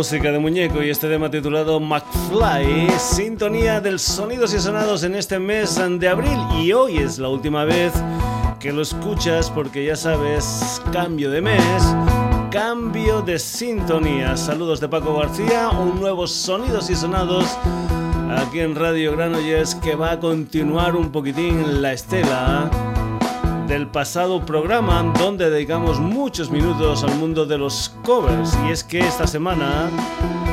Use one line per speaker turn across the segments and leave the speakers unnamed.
música de muñeco y este tema titulado McFly, sintonía del sonidos y sonados en este mes de abril y hoy es la última vez que lo escuchas porque ya sabes, cambio de mes, cambio de sintonía. Saludos de Paco García, un nuevo sonidos y sonados aquí en Radio Granollers que va a continuar un poquitín la estela del pasado programa donde dedicamos muchos minutos al mundo de los covers. Y es que esta semana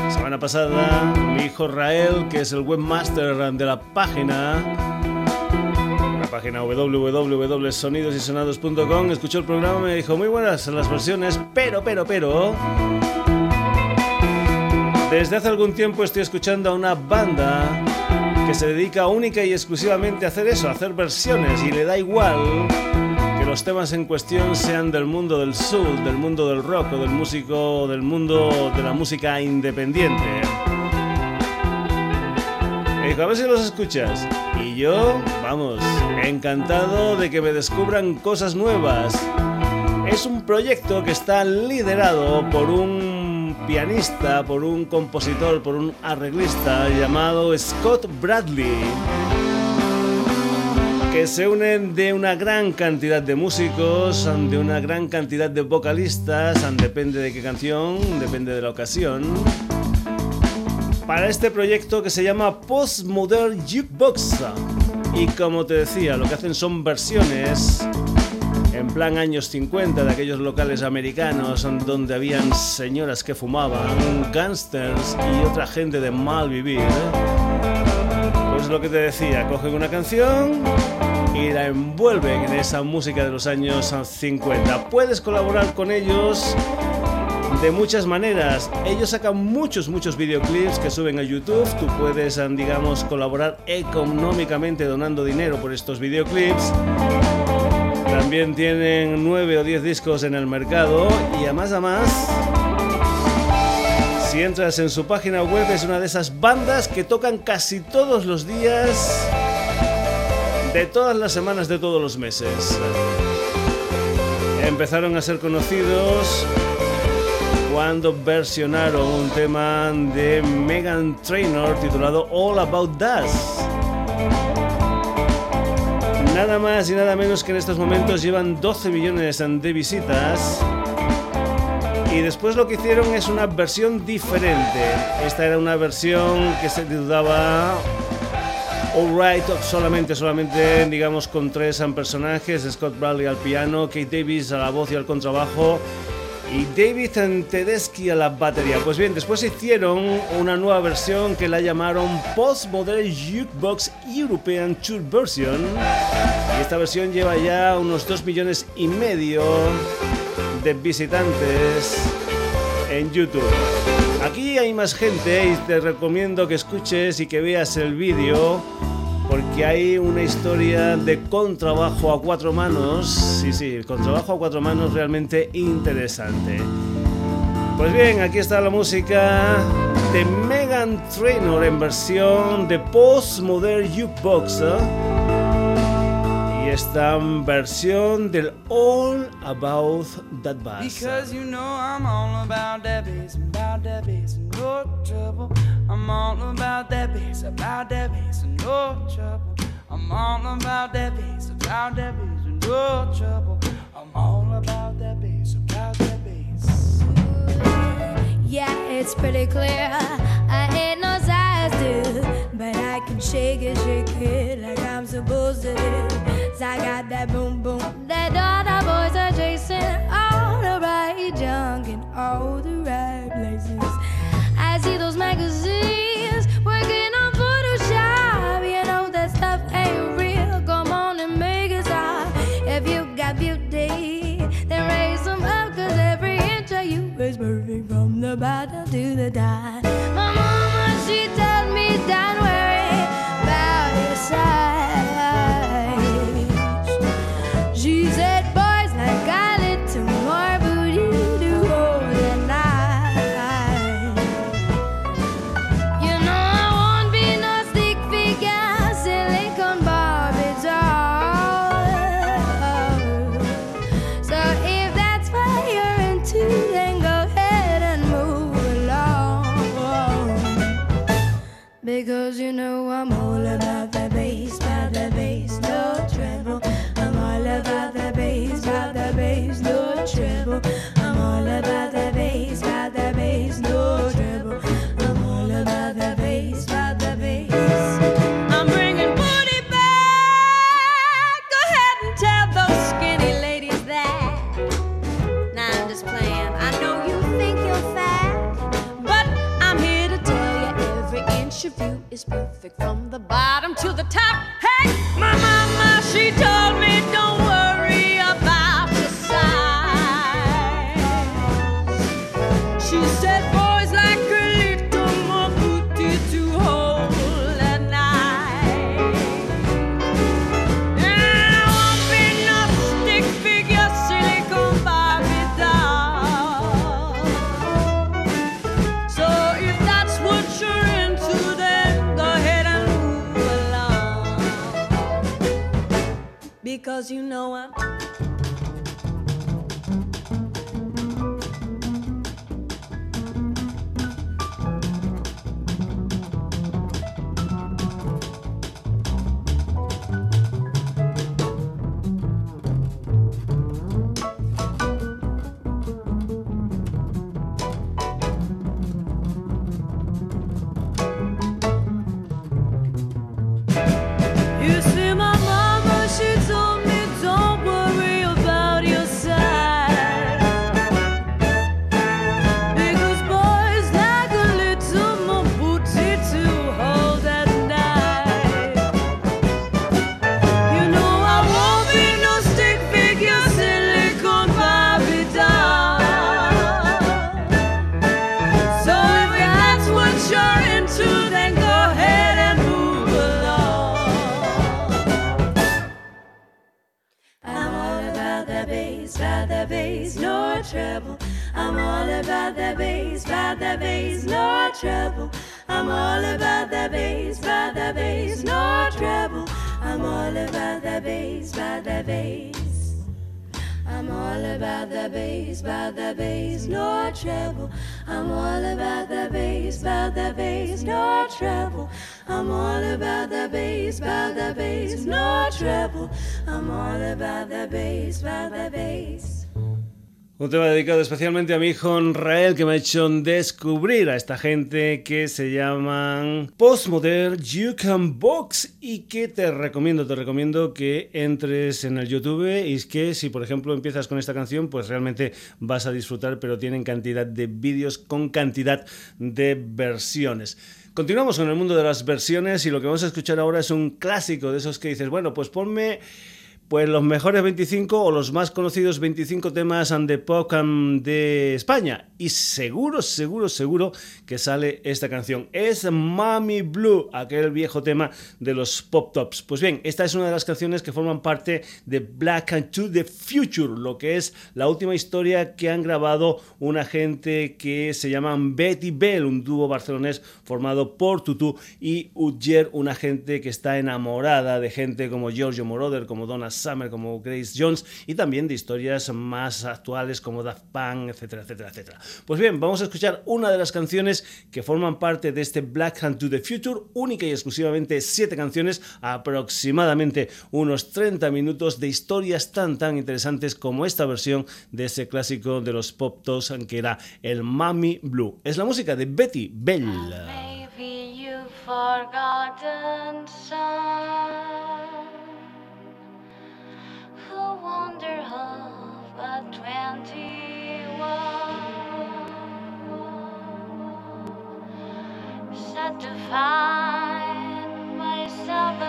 semana pasada mi hijo Rael que es el webmaster de la página página www.sonidosysonados.com escuchó el programa y me dijo muy buenas las versiones pero pero pero desde hace algún tiempo estoy escuchando a una banda que se dedica única y exclusivamente a hacer eso, a hacer versiones y le da igual los temas en cuestión sean del mundo del soul, del mundo del rock o del músico, del mundo de la música independiente. a ver si los escuchas. Y yo, vamos, encantado de que me descubran cosas nuevas. Es un proyecto que está liderado por un pianista, por un compositor, por un arreglista llamado Scott Bradley que se unen de una gran cantidad de músicos, de una gran cantidad de vocalistas, depende de qué canción, depende de la ocasión, para este proyecto que se llama Postmodern Jukebox. Y como te decía, lo que hacen son versiones en plan años 50 de aquellos locales americanos donde habían señoras que fumaban, gangsters y otra gente de mal vivir. Pues lo que te decía, cogen una canción y la envuelven en esa música de los años 50. Puedes colaborar con ellos de muchas maneras. Ellos sacan muchos, muchos videoclips que suben a YouTube. Tú puedes, digamos, colaborar económicamente donando dinero por estos videoclips. También tienen 9 o 10 discos en el mercado y además, además si entras en su página web es una de esas bandas que tocan casi todos los días de todas las semanas de todos los meses. Empezaron a ser conocidos cuando versionaron un tema de Megan Trainor titulado All About Us. Nada más y nada menos que en estos momentos llevan 12 millones de visitas y después lo que hicieron es una versión diferente. Esta era una versión que se titulaba Alright, solamente, solamente, digamos, con tres personajes: Scott Bradley al piano, Kate Davis a la voz y al contrabajo. Y David Tedeschi a la batería. Pues bien, después hicieron una nueva versión que la llamaron Postmodern Jukebox European Tour Version. Y esta versión lleva ya unos 2 millones y medio de visitantes en YouTube. Aquí hay más gente y te recomiendo que escuches y que veas el vídeo porque hay una historia de contrabajo a cuatro manos. Sí, sí, contrabajo a cuatro manos realmente interesante. Pues bien, aquí está la música de Megan Trainor en versión de Postmodern Jukebox. ¿eh? Esta versión del All About That Bass. Because you know I'm all about that bass, about that bass, no trouble. I'm all about that bass, about that bass, no trouble. I'm all about that bass, about that bass, no trouble. I'm all about that bass, about that bass. Yeah, it's pretty clear. I ain't no size two, but I can shake it, shake it like I'm supposed to do. I got that boom boom that all the boys are chasing. All the right junk in all the right places. I see those magazines working on Photoshop. You know that stuff ain't real. Come on and make it stop. If you got beauty, then raise them up. Cause every inch of you is perfect from the bottom to the top.
Because you know I'm perfect from the bottom to the top. I'm all about the bass, about the bass, no trouble. I'm all about the bass, about the bass.
Un tema dedicado especialmente a mi hijo Rael que me ha hecho descubrir a esta gente que se llaman Postmodern You Can Box y que te recomiendo, te recomiendo que entres en el YouTube y es que si por ejemplo empiezas con esta canción pues realmente vas a disfrutar pero tienen cantidad de vídeos con cantidad de versiones. Continuamos con el mundo de las versiones y lo que vamos a escuchar ahora es un clásico de esos que dices, bueno, pues ponme pues los mejores 25 o los más conocidos 25 temas de pop de España. Y seguro, seguro, seguro que sale esta canción. Es Mami Blue, aquel viejo tema de los Pop Tops. Pues bien, esta es una de las canciones que forman parte de Black and to the Future, lo que es la última historia que han grabado una gente que se llaman Betty Bell, un dúo barcelonés formado por Tutu y Udger, una gente que está enamorada de gente como Giorgio Moroder, como Donna Summer, como Grace Jones y también de historias más actuales como Daft Punk, etcétera, etcétera, etcétera. Pues bien, vamos a escuchar una de las canciones que forman parte de este Black Hand to the Future, única y exclusivamente siete canciones, aproximadamente unos 30 minutos de historias tan tan interesantes como esta versión de ese clásico de los Pop Toes que era el Mami Blue. Es la música de Betty Bell.
Forgotten a wonder of a twenty-one. set to find myself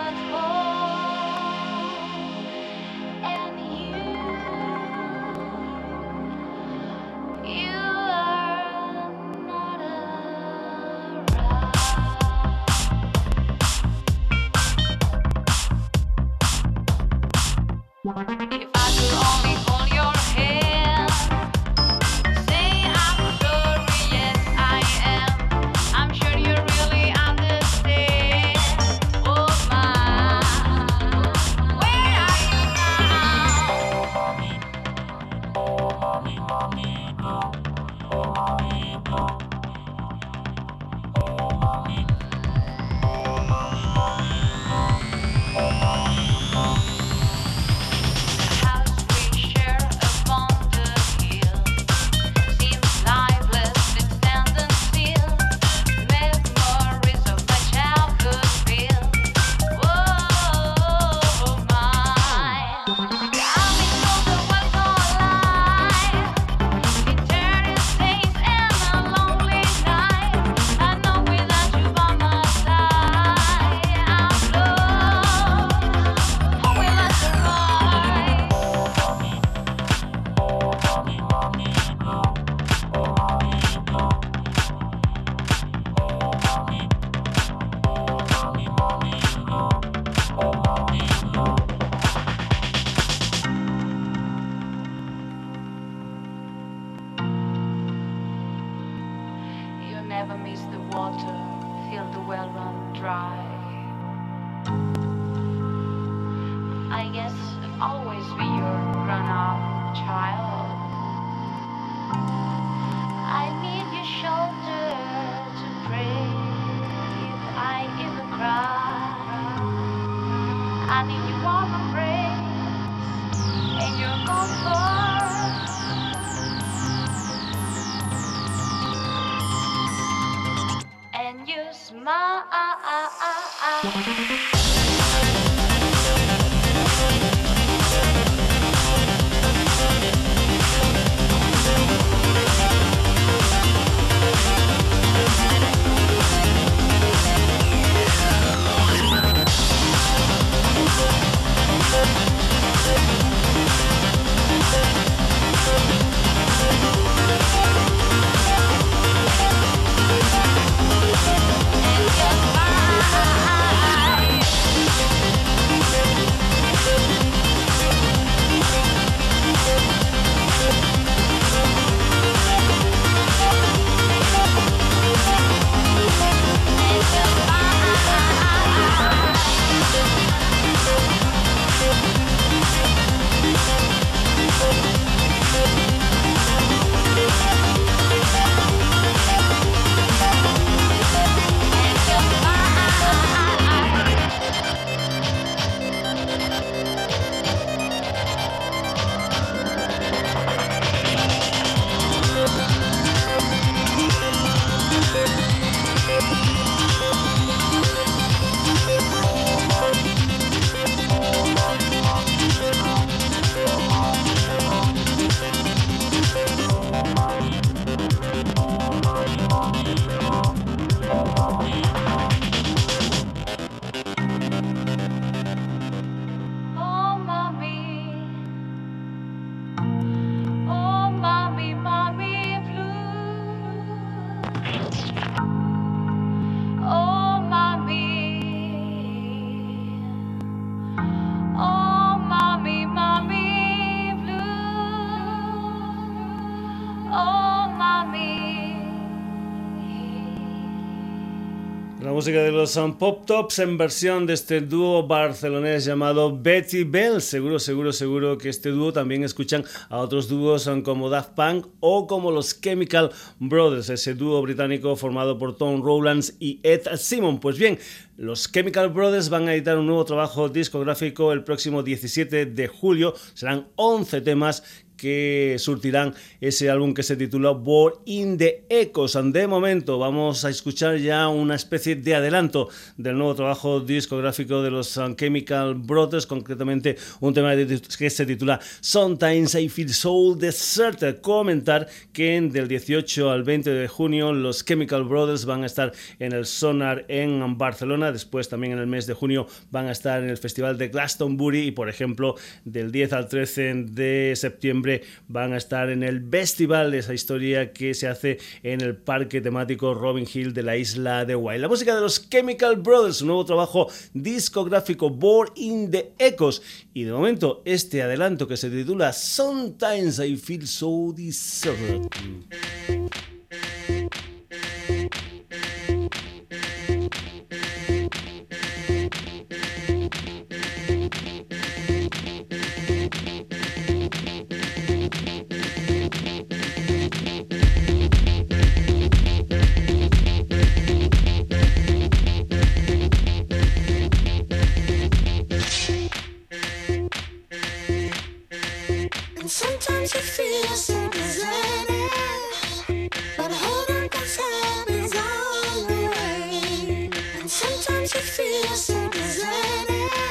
smile. And
música de los um, Pop Tops en versión de este dúo barcelonés llamado Betty Bell. Seguro, seguro, seguro que este dúo también escuchan a otros dúos um, como Daft Punk o como los Chemical Brothers, ese dúo británico formado por Tom Rowlands y Ed Simon. Pues bien, los Chemical Brothers van a editar un nuevo trabajo discográfico el próximo 17 de julio. Serán 11 temas que surtirán ese álbum que se titula Born in the Echoes. De momento vamos a escuchar ya una especie de adelanto del nuevo trabajo discográfico de los Chemical Brothers, concretamente un tema que se titula Sometimes I Feel So Deserted. Comentar que del 18 al 20 de junio los Chemical Brothers van a estar en el Sonar en Barcelona, después también en el mes de junio van a estar en el Festival de Glastonbury y por ejemplo del 10 al 13 de septiembre van a estar en el festival esa historia que se hace en el parque temático Robin Hill de la isla de Wild. La música de los Chemical Brothers, un nuevo trabajo discográfico Born in the Echoes y de momento este adelanto que se titula Sometimes I Feel So Deserted.
Feel so deserted,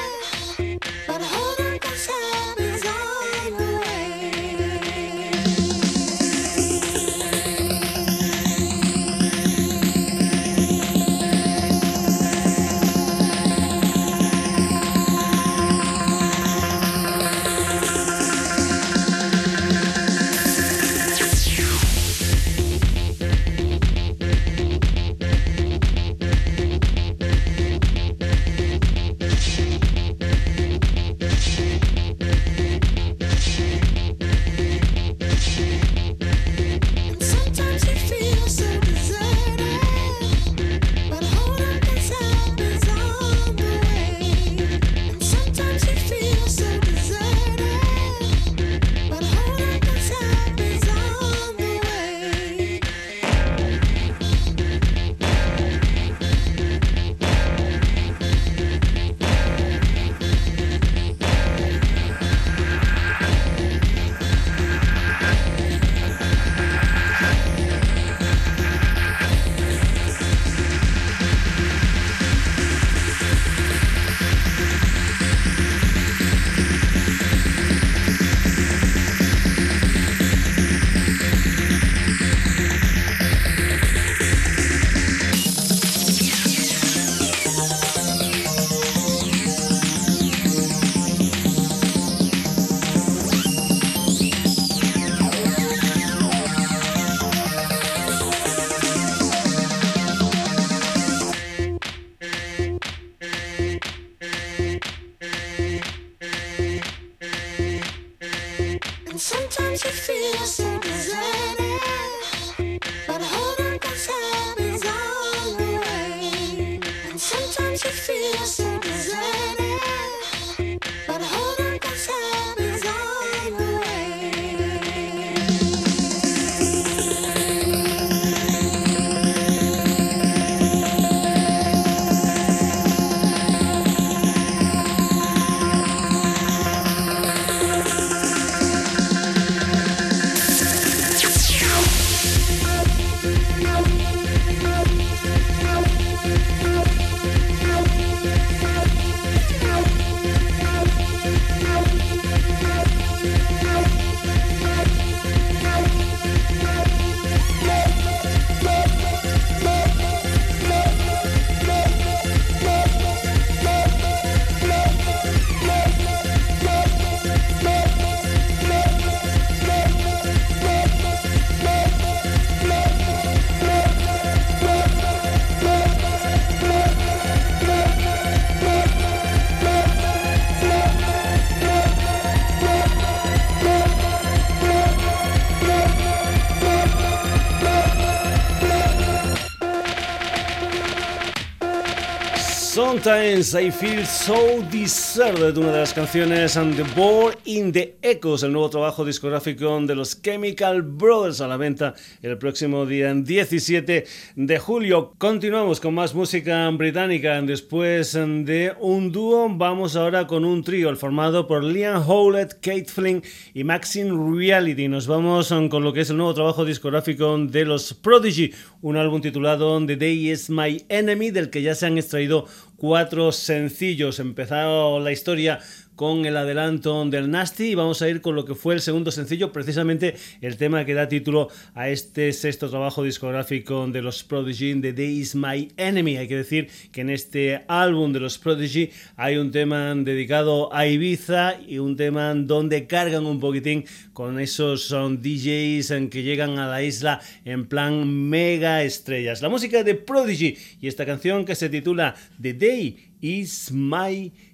Sometimes
I Feel So Deserted, una de las canciones and The Born in the Echoes, el nuevo trabajo discográfico de los Chemical Brothers a la venta el próximo día 17 de julio. Continuamos con más música británica. Después de un dúo, vamos ahora con un trío, formado por Liam Howlett, Kate Flynn y Maxine Reality. Nos vamos con lo que es el nuevo trabajo discográfico de los Prodigy, un álbum titulado The Day Is My Enemy, del que ya se han extraído cuatro sencillos. Empezado la historia con el adelanto del Nasty y vamos a ir con lo que fue el segundo sencillo, precisamente el tema que da título a este sexto trabajo discográfico de los Prodigy, The Day Is My Enemy. Hay que decir que en este álbum de los Prodigy hay un tema dedicado a Ibiza y un tema donde cargan un poquitín con esos son DJs en que llegan a la isla en plan mega estrellas. La música de Prodigy y esta canción que se titula The Day Is My Enemy.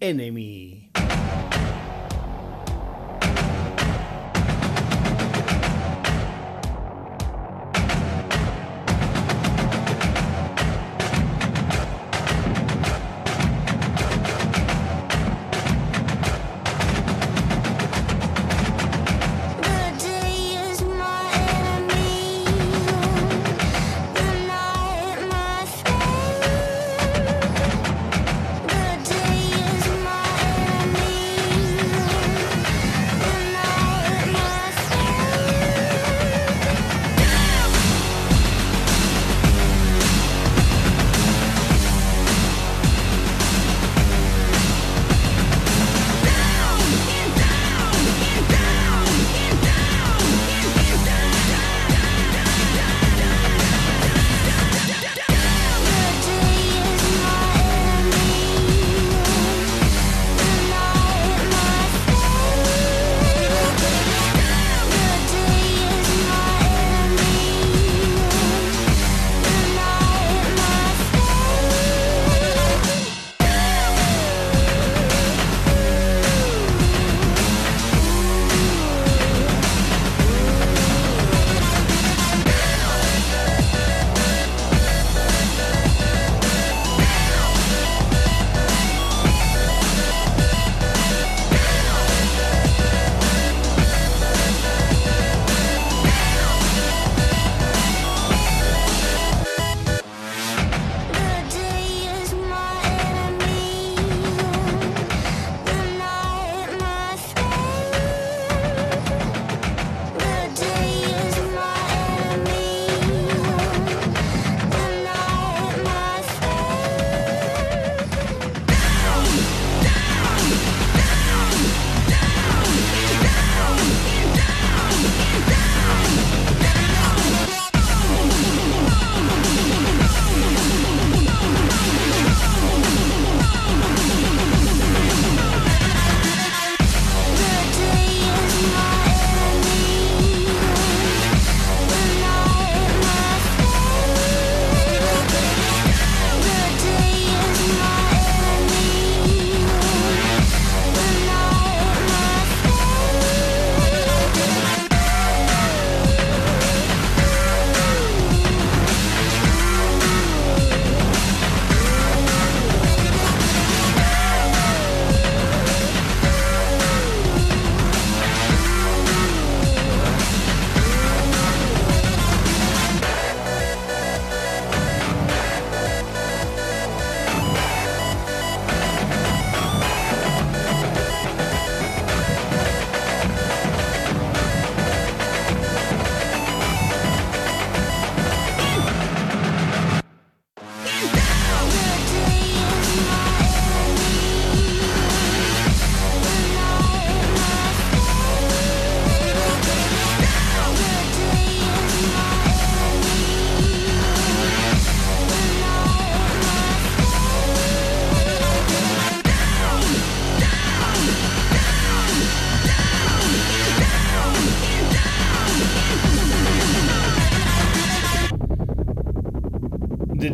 The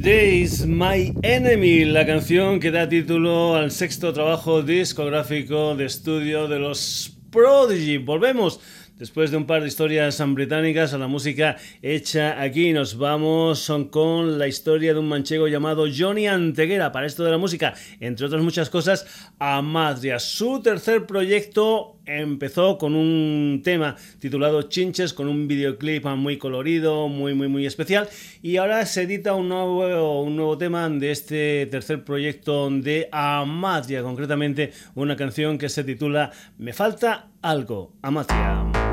Days, My Enemy, la canción que da título al sexto trabajo discográfico de estudio de los Prodigy. Volvemos Después de un par de historias británicas a la música hecha aquí, nos vamos con la historia de un manchego llamado Johnny Anteguera. Para esto de la música, entre otras muchas cosas, Amadria. Su tercer proyecto empezó con un tema titulado Chinches, con un videoclip muy colorido, muy, muy, muy especial. Y ahora se edita un nuevo, un nuevo tema de este tercer proyecto de Amatria, concretamente una canción que se titula Me falta algo, Amatria.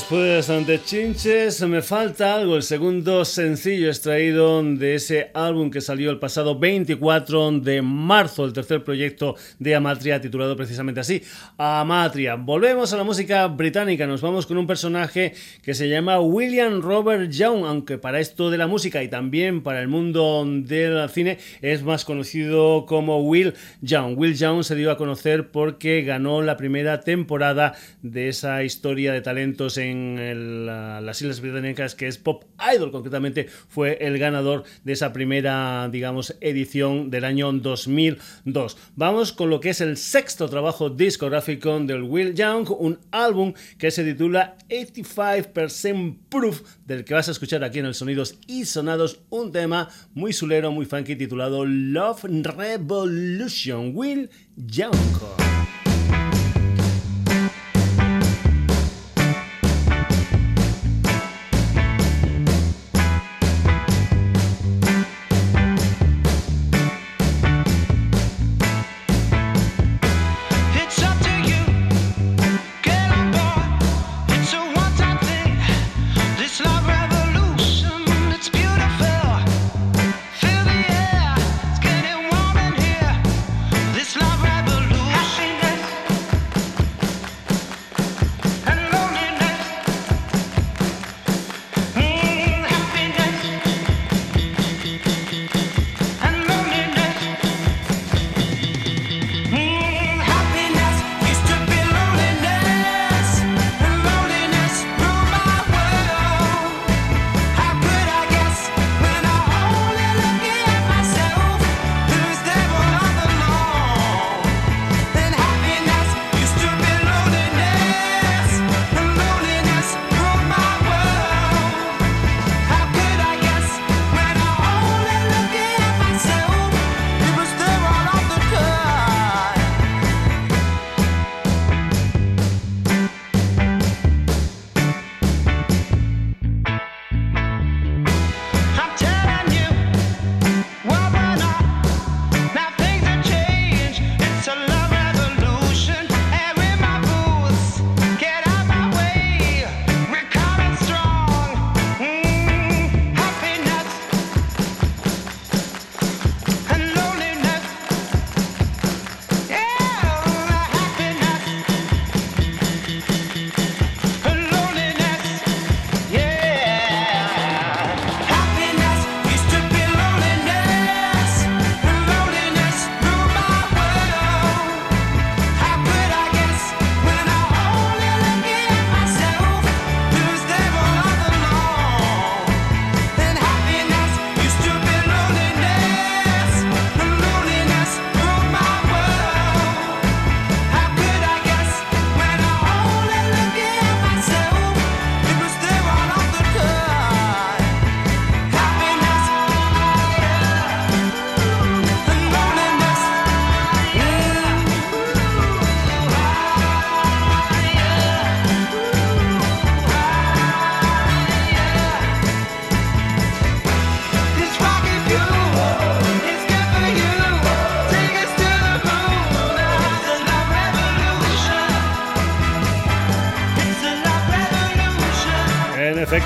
Después de Chinches, me falta algo, el segundo sencillo extraído de ese álbum que salió el pasado 24 de marzo, el tercer proyecto de Amatria, titulado precisamente así, Amatria. Volvemos a la música británica, nos vamos con un personaje que se llama William Robert Young, aunque para esto de la música y también para el mundo del cine es más conocido como Will Young. Will Young se dio a conocer porque ganó la primera temporada de esa historia de talentos en las Islas Británicas, que es Pop Idol, concretamente fue el ganador de esa primera, digamos, edición del año 2002. Vamos con lo que es el sexto trabajo discográfico del Will Young, un álbum que se titula 85% Proof, del que vas a escuchar aquí en el Sonidos y Sonados, un tema muy sulero, muy funky, titulado Love Revolution, Will Young.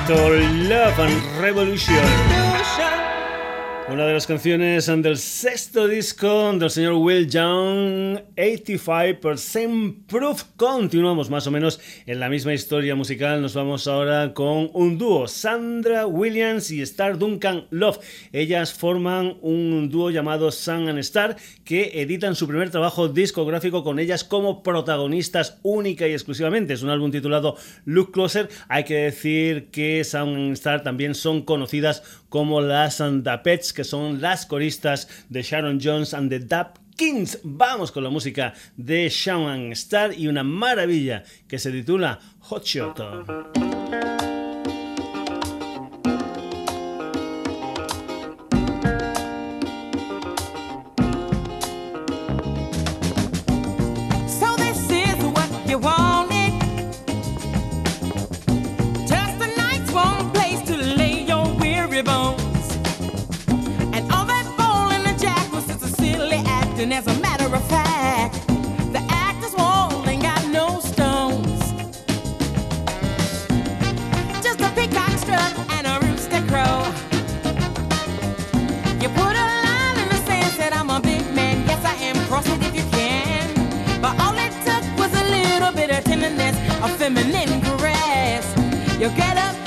Efecto Love and Revolution. Una de las canciones del sexto disco del señor Will Young, 85% Proof. Continuamos más o menos en la misma historia musical. Nos vamos ahora con un dúo, Sandra Williams y Star Duncan Love. Ellas forman un dúo llamado Sun and Star que editan su primer trabajo discográfico con ellas como protagonistas única y exclusivamente. Es un álbum titulado Look Closer. Hay que decir que Sun and Star también son conocidas como las Pets, que son las coristas de Sharon Jones and the Dap Kings. Vamos con la música de Shawn Star y una maravilla que se titula Hot Shot.
As a matter of fact, the actor's wall ain't got no stones. Just a peacock strut and a rooster crow. You put a line in the sand, said I'm a big man. Yes, I am. Cross it if you can. But all it took was a little bit of tenderness, a feminine caress. You get up.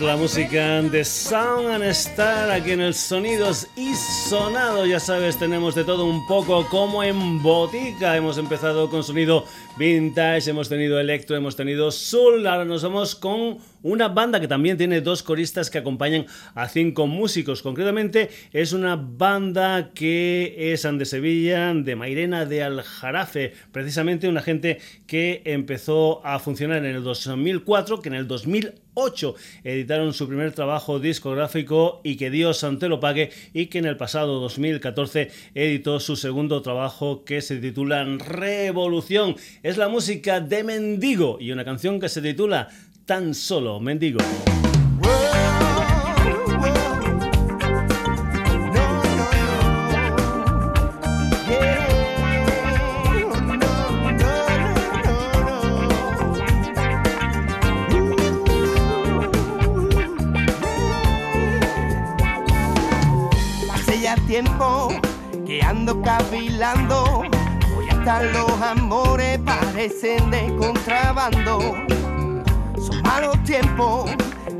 La música de Sound and Star aquí en el Sonidos y Sonado. Ya sabes, tenemos de todo un poco como en botica. Hemos empezado con sonido vintage, hemos tenido electro, hemos tenido soul. Ahora nos vamos con una banda que también tiene dos coristas que acompañan a cinco músicos. Concretamente es una banda que es de Sevilla, de Mairena de Aljarafe, precisamente una gente que empezó a funcionar en el 2004, que en el 2008 editaron su primer trabajo discográfico y que Dios ante lo pague y que en el pasado 2014 editó su segundo trabajo que se titula Revolución. Es la música de Mendigo y una canción que se titula tan solo mendigo.
Ando cavilando. Hoy hasta los amores parecen de contrabando. Son malos tiempos,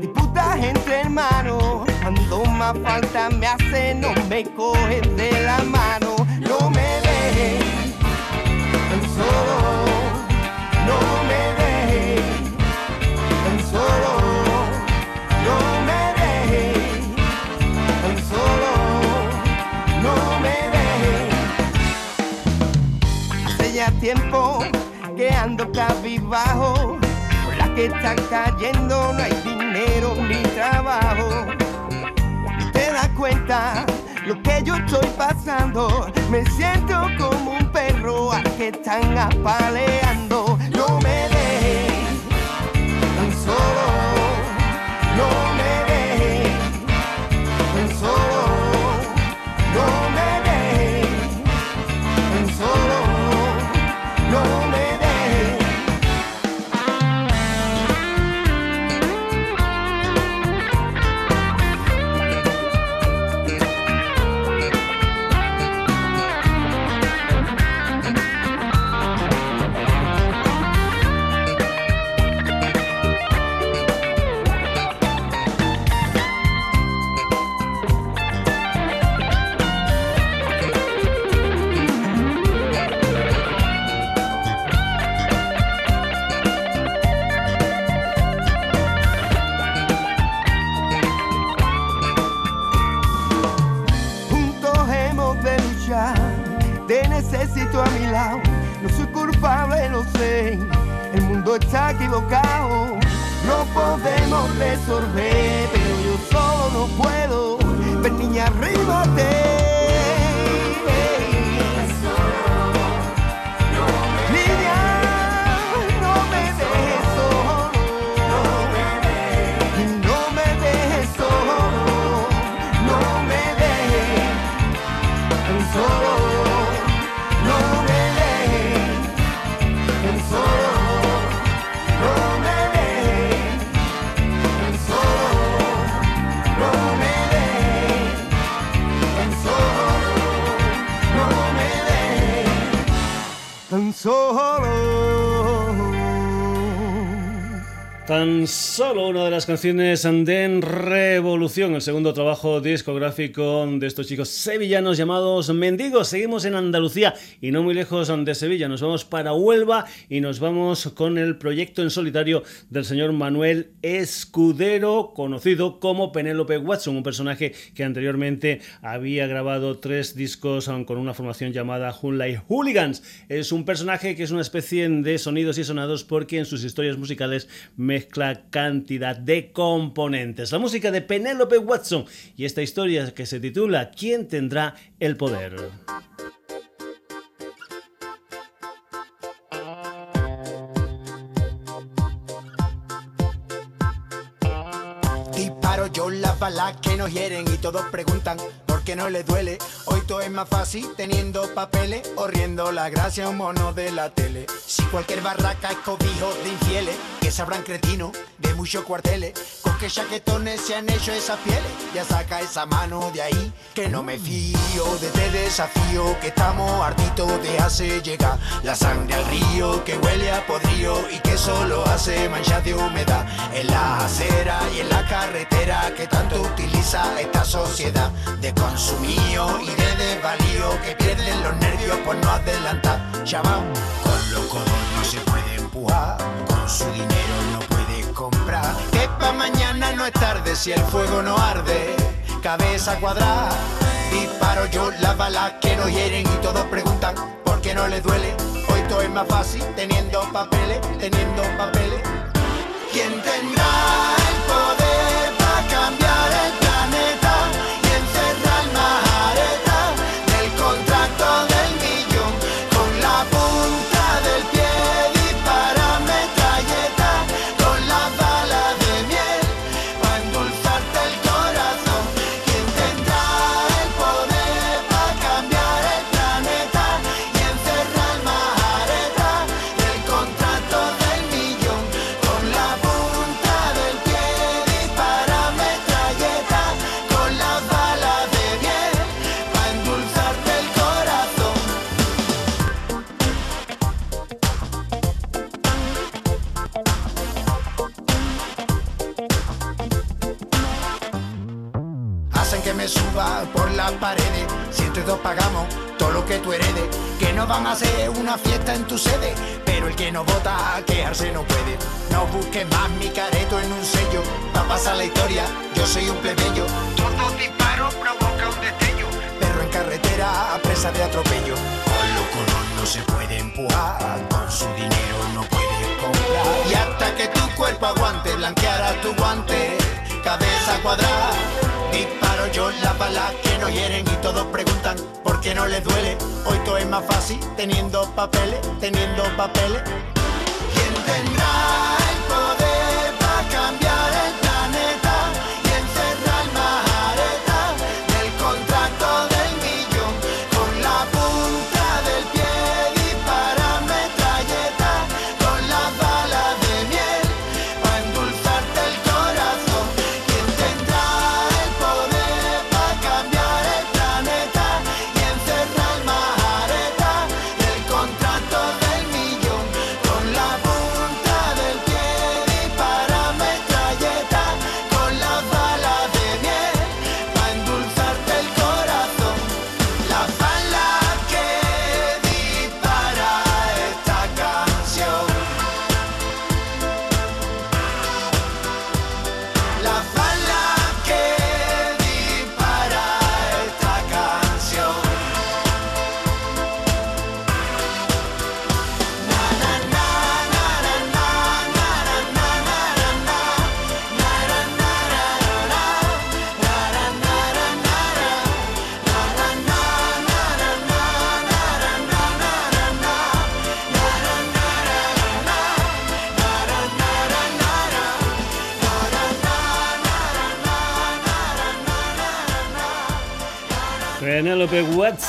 disputas entre hermanos. Cuando más falta me hace, no me coges de la mano. No me dejes tan solo, no ya tiempo que ando cabizbajo, por la que está cayendo no hay dinero ni trabajo. ¿Te das cuenta lo que yo estoy pasando? Me siento como un perro al que están apaleando. El mundo está equivocado. No podemos resolver, pero yo solo no puedo. Ven niña, arrímate.
Tan solo una de las canciones de Revolución, el segundo trabajo discográfico de estos chicos sevillanos llamados Mendigos. Seguimos en Andalucía y no muy lejos de Sevilla. Nos vamos para Huelva y nos vamos con el proyecto en solitario del señor Manuel Escudero, conocido como Penélope Watson, un personaje que anteriormente había grabado tres discos con una formación llamada Hunley Hooligans. Es un personaje que es una especie de sonidos y sonados porque en sus historias musicales mezcla cantidad de componentes. La música de Penélope Watson y esta historia que se titula ¿Quién tendrá el poder?
Disparo yo las balas que nos hieren y todos preguntan por qué no les duele. Hoy todo es más fácil teniendo papeles o riendo la gracia a un mono de la tele. Si cualquier barraca es cobijo de infieles, que sabrán cretinos de muchos cuarteles, con qué chaquetones se han hecho esas pieles. Ya saca esa mano de ahí, que no me fío de este desafío, que estamos hartitos de hacer llegar la sangre al río, que huele a podrío y que solo hace manchas de humedad en la acera y en la carretera que tanto utiliza esta sociedad de consumido y de desvalío que pierden los nervios por no adelantar. Chaval, con los codos no se puede empujar, con su dinero no puede comprar. Que pa' mañana no es tarde si el fuego no arde. Cabeza cuadrada, disparo yo las balas que no hieren y todos preguntan por qué no les duele. Hoy todo es más fácil teniendo papeles, teniendo papeles.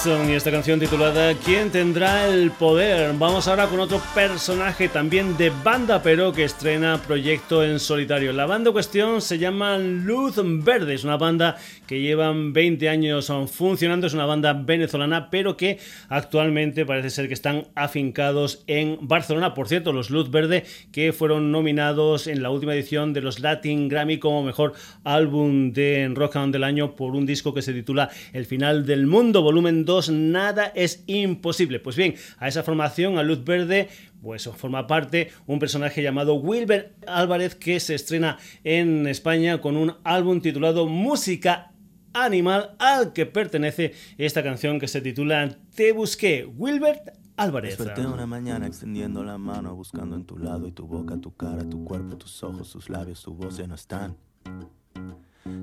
Y
esta canción
titulada ¿Quién tendrá el poder? Vamos ahora con otro personaje también de banda pero que estrena proyecto en solitario. La banda cuestión se llama Luz Verde, es una banda que llevan 20 años funcionando, es una banda venezolana pero que actualmente parece ser que están afincados en Barcelona. Por cierto, los Luz Verde que fueron nominados en la última edición de los Latin Grammy como mejor álbum de rock del año por un disco que se titula El final del mundo, volumen 2, nada es imposible. Pues bien, a esa formación, a Luz Verde, pues forma parte un personaje llamado Wilber Álvarez que se estrena en España con un álbum titulado Música Animal al que pertenece esta canción que se titula Te busqué, Wilbert Álvarez.
Desperté una mañana extendiendo la mano, buscando en tu lado y tu boca, tu cara, tu cuerpo, tus ojos, tus labios, tu voz ya no están.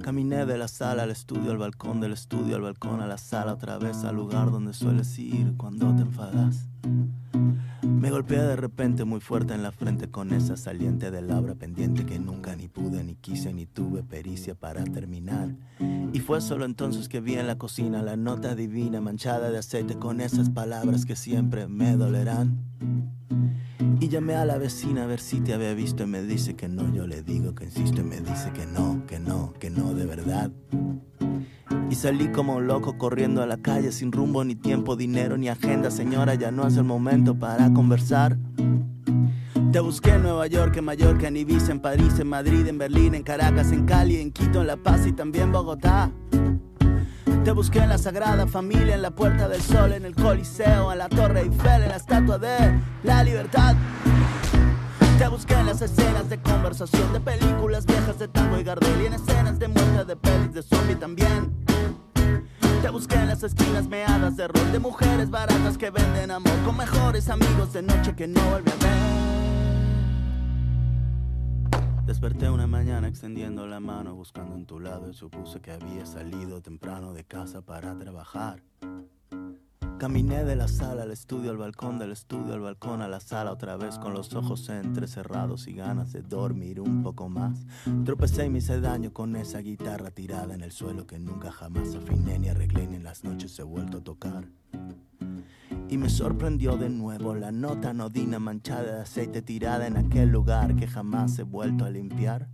Caminé de la sala al estudio, al balcón del estudio, al balcón, a la sala, otra vez al lugar donde sueles ir cuando te enfadas. Me golpeé de repente muy fuerte en la frente con esa saliente de labra pendiente que nunca ni pude, ni quise, ni tuve pericia para terminar. Y fue solo entonces que vi en la cocina la nota divina manchada de aceite con esas palabras que siempre me dolerán. Y llamé a la vecina a ver si te había visto y me dice que no, yo le digo que insisto y me dice que no, que no, que no, de verdad. Y salí como loco corriendo a la calle sin rumbo ni tiempo, dinero ni agenda, señora, ya no es el momento para conversar. Te busqué en Nueva York, en Mallorca, en Ibiza, en París, en Madrid, en Berlín, en Caracas, en Cali, en Quito, en La Paz y también Bogotá. Te busqué en la Sagrada Familia, en la Puerta del Sol, en el Coliseo, en la Torre Eiffel, en la Estatua de la Libertad. Te busqué en las escenas de conversación de películas viejas de tango y Gardel y en escenas de muerte de pelis de zombie también. Te busqué en las esquinas meadas de rol de mujeres baratas que venden amor con mejores amigos de noche que no vuelve a ver. Desperté una mañana extendiendo la mano buscando en tu lado y supuse que había salido temprano de casa para trabajar. Caminé de la sala al estudio, al balcón del estudio, al balcón a la sala otra vez con los ojos entrecerrados y ganas de dormir un poco más. Tropecé y me hice daño con esa guitarra tirada en el suelo que nunca jamás afiné ni arreglé ni en las noches he vuelto a tocar. Y me sorprendió de nuevo la nota nodina manchada de aceite tirada en aquel lugar que jamás he vuelto a limpiar.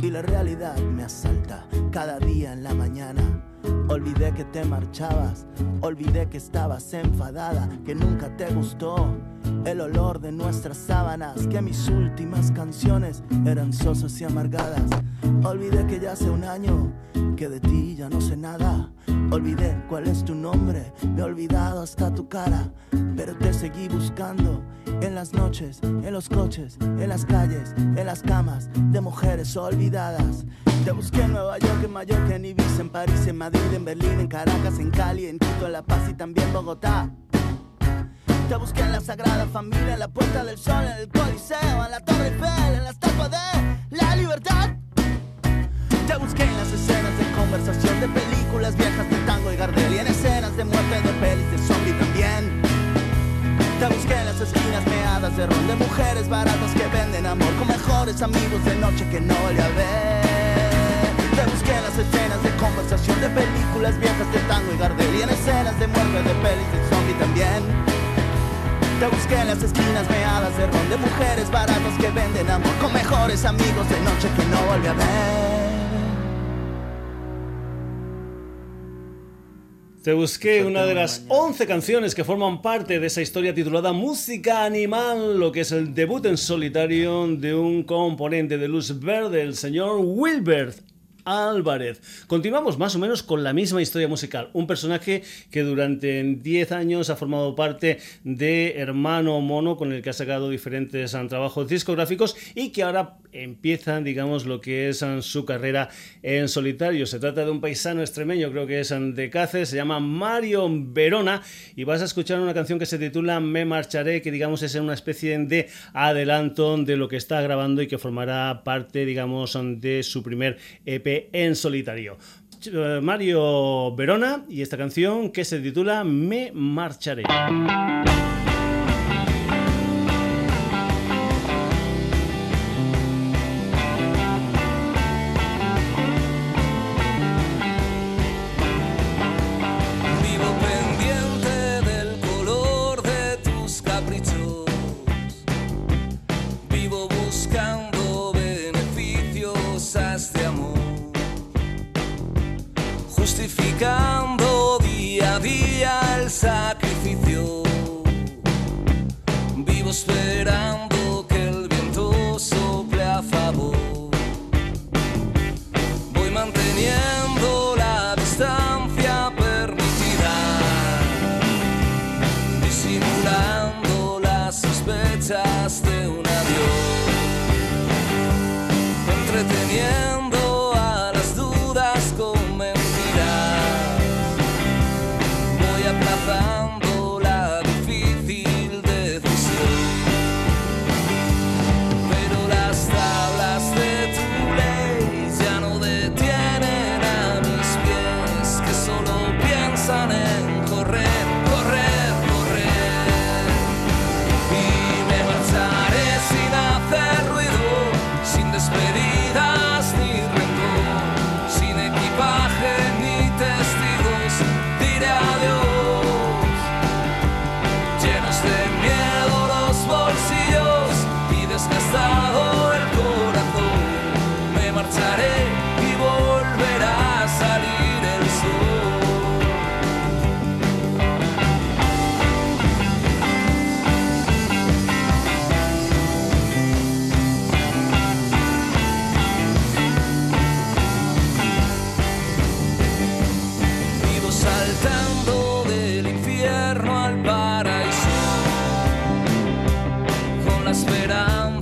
Y la realidad me asalta cada día en la mañana. Olvidé que te marchabas, olvidé que estabas enfadada, que nunca te gustó el olor de nuestras sábanas, que mis últimas canciones eran sosas y amargadas.
Olvidé que ya hace un año que de ti ya no sé nada. Olvidé cuál es tu nombre, me he olvidado hasta tu cara, pero te seguí buscando en las noches, en los coches, en las calles, en las camas de mujeres olvidadas. Te busqué en Nueva York, en Mallorca, en Ibiza, en París, en Madrid, en Berlín, en Caracas, en Cali, en Quito, en La Paz y también Bogotá. Te busqué en la Sagrada Familia, en la Puerta del Sol, en el Coliseo, en la Torre Eiffel, en la Estatua de la Libertad. Te busqué en las escenas de conversación de películas viejas de tango y Gardel y en escenas de muerte de pelis de zombie también. Te busqué en las esquinas meadas de ron de mujeres baratas que venden amor con mejores amigos de noche que no a ver. Te busqué en las escenas de conversación de películas viejas de tango y Gardel y en escenas de muerte de pelis de zombie también. Te busqué en las esquinas meadas de ron de mujeres baratas que venden amor con mejores amigos de noche que no volví a ver.
Te busqué una de las 11 canciones que forman parte de esa historia titulada Música Animal, lo que es el debut en solitario de un componente de luz verde, el señor Wilbert. Álvarez. Continuamos más o menos con la misma historia musical. Un personaje que durante 10 años ha formado parte de Hermano Mono, con el que ha sacado diferentes ah, trabajos discográficos y que ahora empieza, digamos, lo que es ah, su carrera en solitario. Se trata de un paisano extremeño, creo que es ah, de Cáceres, se llama Mario Verona y vas a escuchar una canción que se titula Me marcharé, que digamos es una especie de adelanto de lo que está grabando y que formará parte, digamos, de su primer EP en solitario. Eh, Mario Verona y esta canción que se titula Me marcharé.
Con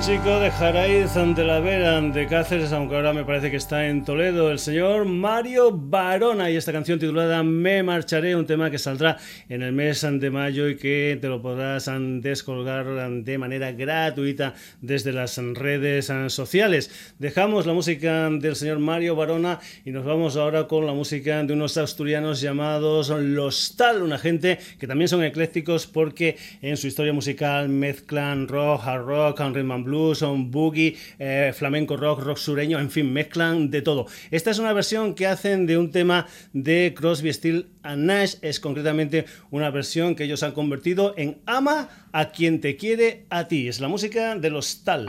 Chico de Jaraiz de la Vera de Cáceres, aunque ahora me parece que está en Toledo, el señor Mario Barona y esta canción titulada Me marcharé, un tema que saldrá en el mes de mayo y que te lo podrás descolgar de manera gratuita desde las redes sociales. Dejamos la música del señor Mario Barona y nos vamos ahora con la música de unos asturianos llamados Los Tal, una gente que también son eclécticos porque en su historia musical mezclan rock, hard rock, rhythm and blues, son boogie, eh, flamenco rock, rock sureño, en fin, mezclan de todo. Esta es una versión que hacen de un tema de Crosby, Steel and Nash, es concretamente una versión que ellos han convertido en Ama a quien te quiere a ti. Es la música de los Tal.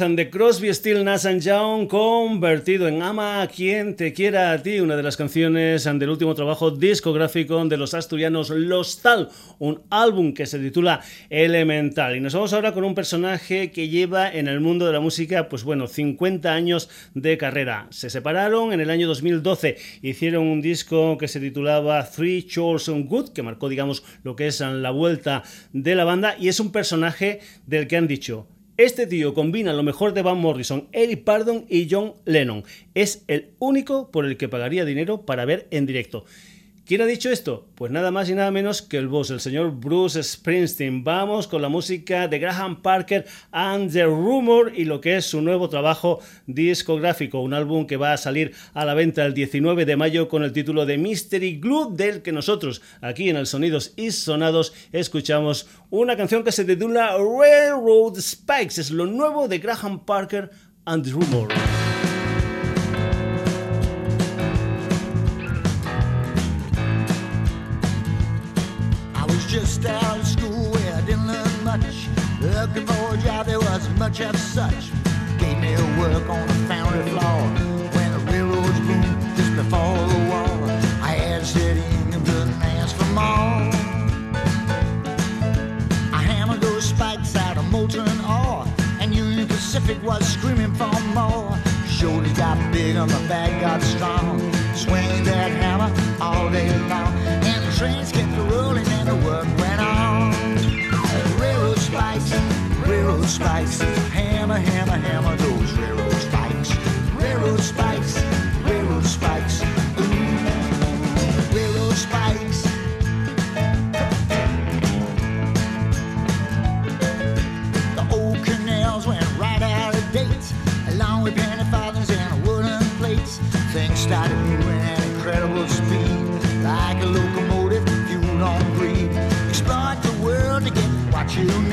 And the Crosby, Still Nash and Young convertido en Ama a quien te quiera a ti, una de las canciones del último trabajo discográfico de los asturianos Los Tal, un álbum que se titula Elemental. Y nos vamos ahora con un personaje que lleva en el mundo de la música, pues bueno, 50 años de carrera. Se separaron en el año 2012, hicieron un disco que se titulaba Three Chores Good, que marcó, digamos, lo que es la vuelta de la banda, y es un personaje del que han dicho este tío combina lo mejor de Van Morrison, Eric Pardon y John Lennon. Es el único por el que pagaría dinero para ver en directo. ¿Quién ha dicho esto? Pues nada más y nada menos que el boss, el señor Bruce Springsteen. Vamos con la música de Graham Parker and the Rumor y lo que es su nuevo trabajo discográfico, un álbum que va a salir a la venta el 19 de mayo con el título de Mystery Glue, del que nosotros aquí en el Sonidos y Sonados escuchamos una canción que se titula Railroad Spikes. Es lo nuevo de Graham Parker and the Rumor.
Much of such. Gave me a work on the foundry floor when the railroads boomed just before the war. I had sit in and couldn't ask for more. I hammered those spikes out of molten ore, and Union Pacific was screaming for more. Shoulders got big my back got strong. Swinging that hammer all day long, and the trains spikes, hammer, hammer, hammer those railroad spikes. Railroad spikes, railroad spikes, ooh, railroad spikes. The old canals went right out of date, along with penny farthings and wooden plates. Things started moving at incredible speed, like a locomotive fueled on greed. Exploit the world get what you.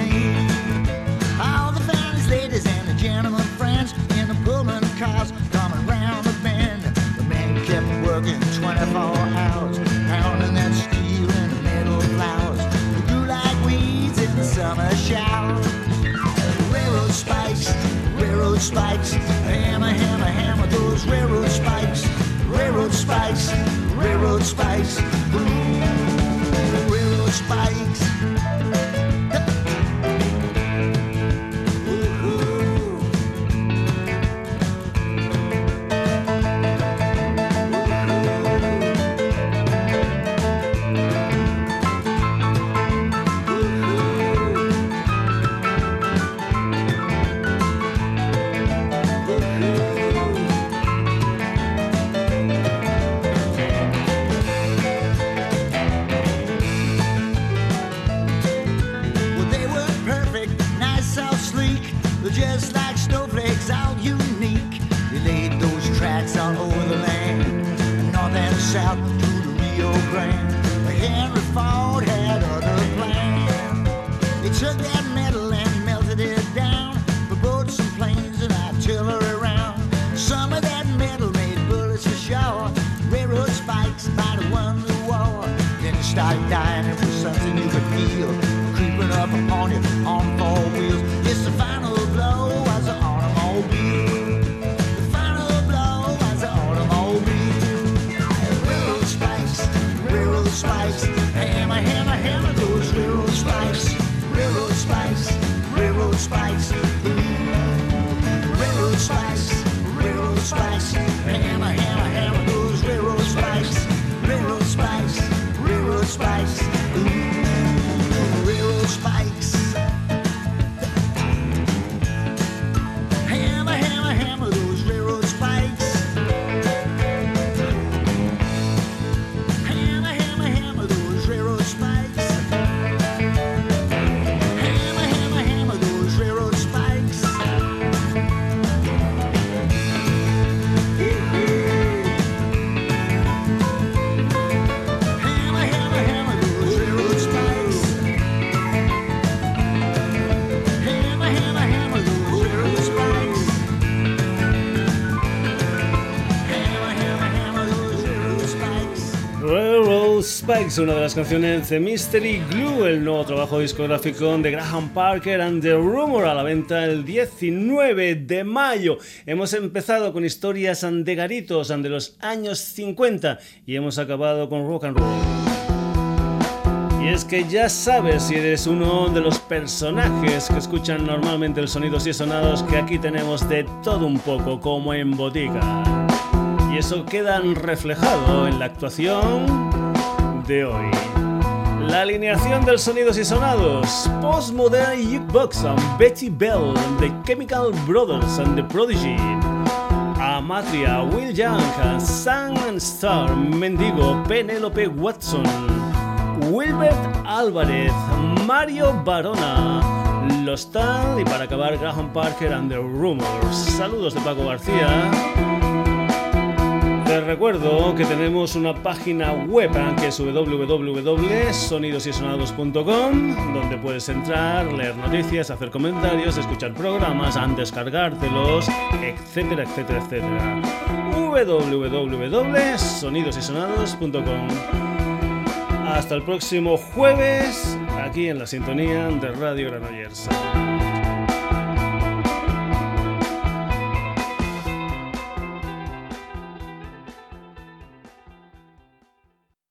Railroad spikes, hammer, hammer, hammer those railroad spikes. Railroad spikes, railroad spikes, ooh, railroad spikes. Started dying, it something you could feel creeping up upon you on four wheels. It's the final blow as an automobile. The final blow as an automobile. Railroad spikes, railroad spikes, hammer, hammer, hammer those railroad spikes. Railroad spikes, railroad spikes.
Spikes, una de las canciones de Mystery Glue, el nuevo trabajo discográfico de Graham Parker and the Rumor a la venta el 19 de mayo. Hemos empezado con historias de garitos de los años 50 y hemos acabado con rock and roll. Y es que ya sabes si eres uno de los personajes que escuchan normalmente el sonidos y sonados que aquí tenemos de todo un poco como en botica. Y eso queda reflejado en la actuación de hoy. La alineación del sonidos y sonados. Postmodern Jukebox and Betty Bell, The Chemical Brothers and The Prodigy. Amatria, Will Young, Sun and Star, Mendigo, Penelope Watson. Wilbert Álvarez, Mario Barona, Los Tal y para acabar Graham Parker and the Rumors. Saludos de Paco García. Te recuerdo que tenemos una página web ¿eh? que es www.sonidosysonados.com donde puedes entrar, leer noticias, hacer comentarios, escuchar programas, descargártelos, etcétera, etcétera, etcétera. www.sonidosysonados.com Hasta el próximo jueves aquí en la sintonía de Radio Granollers.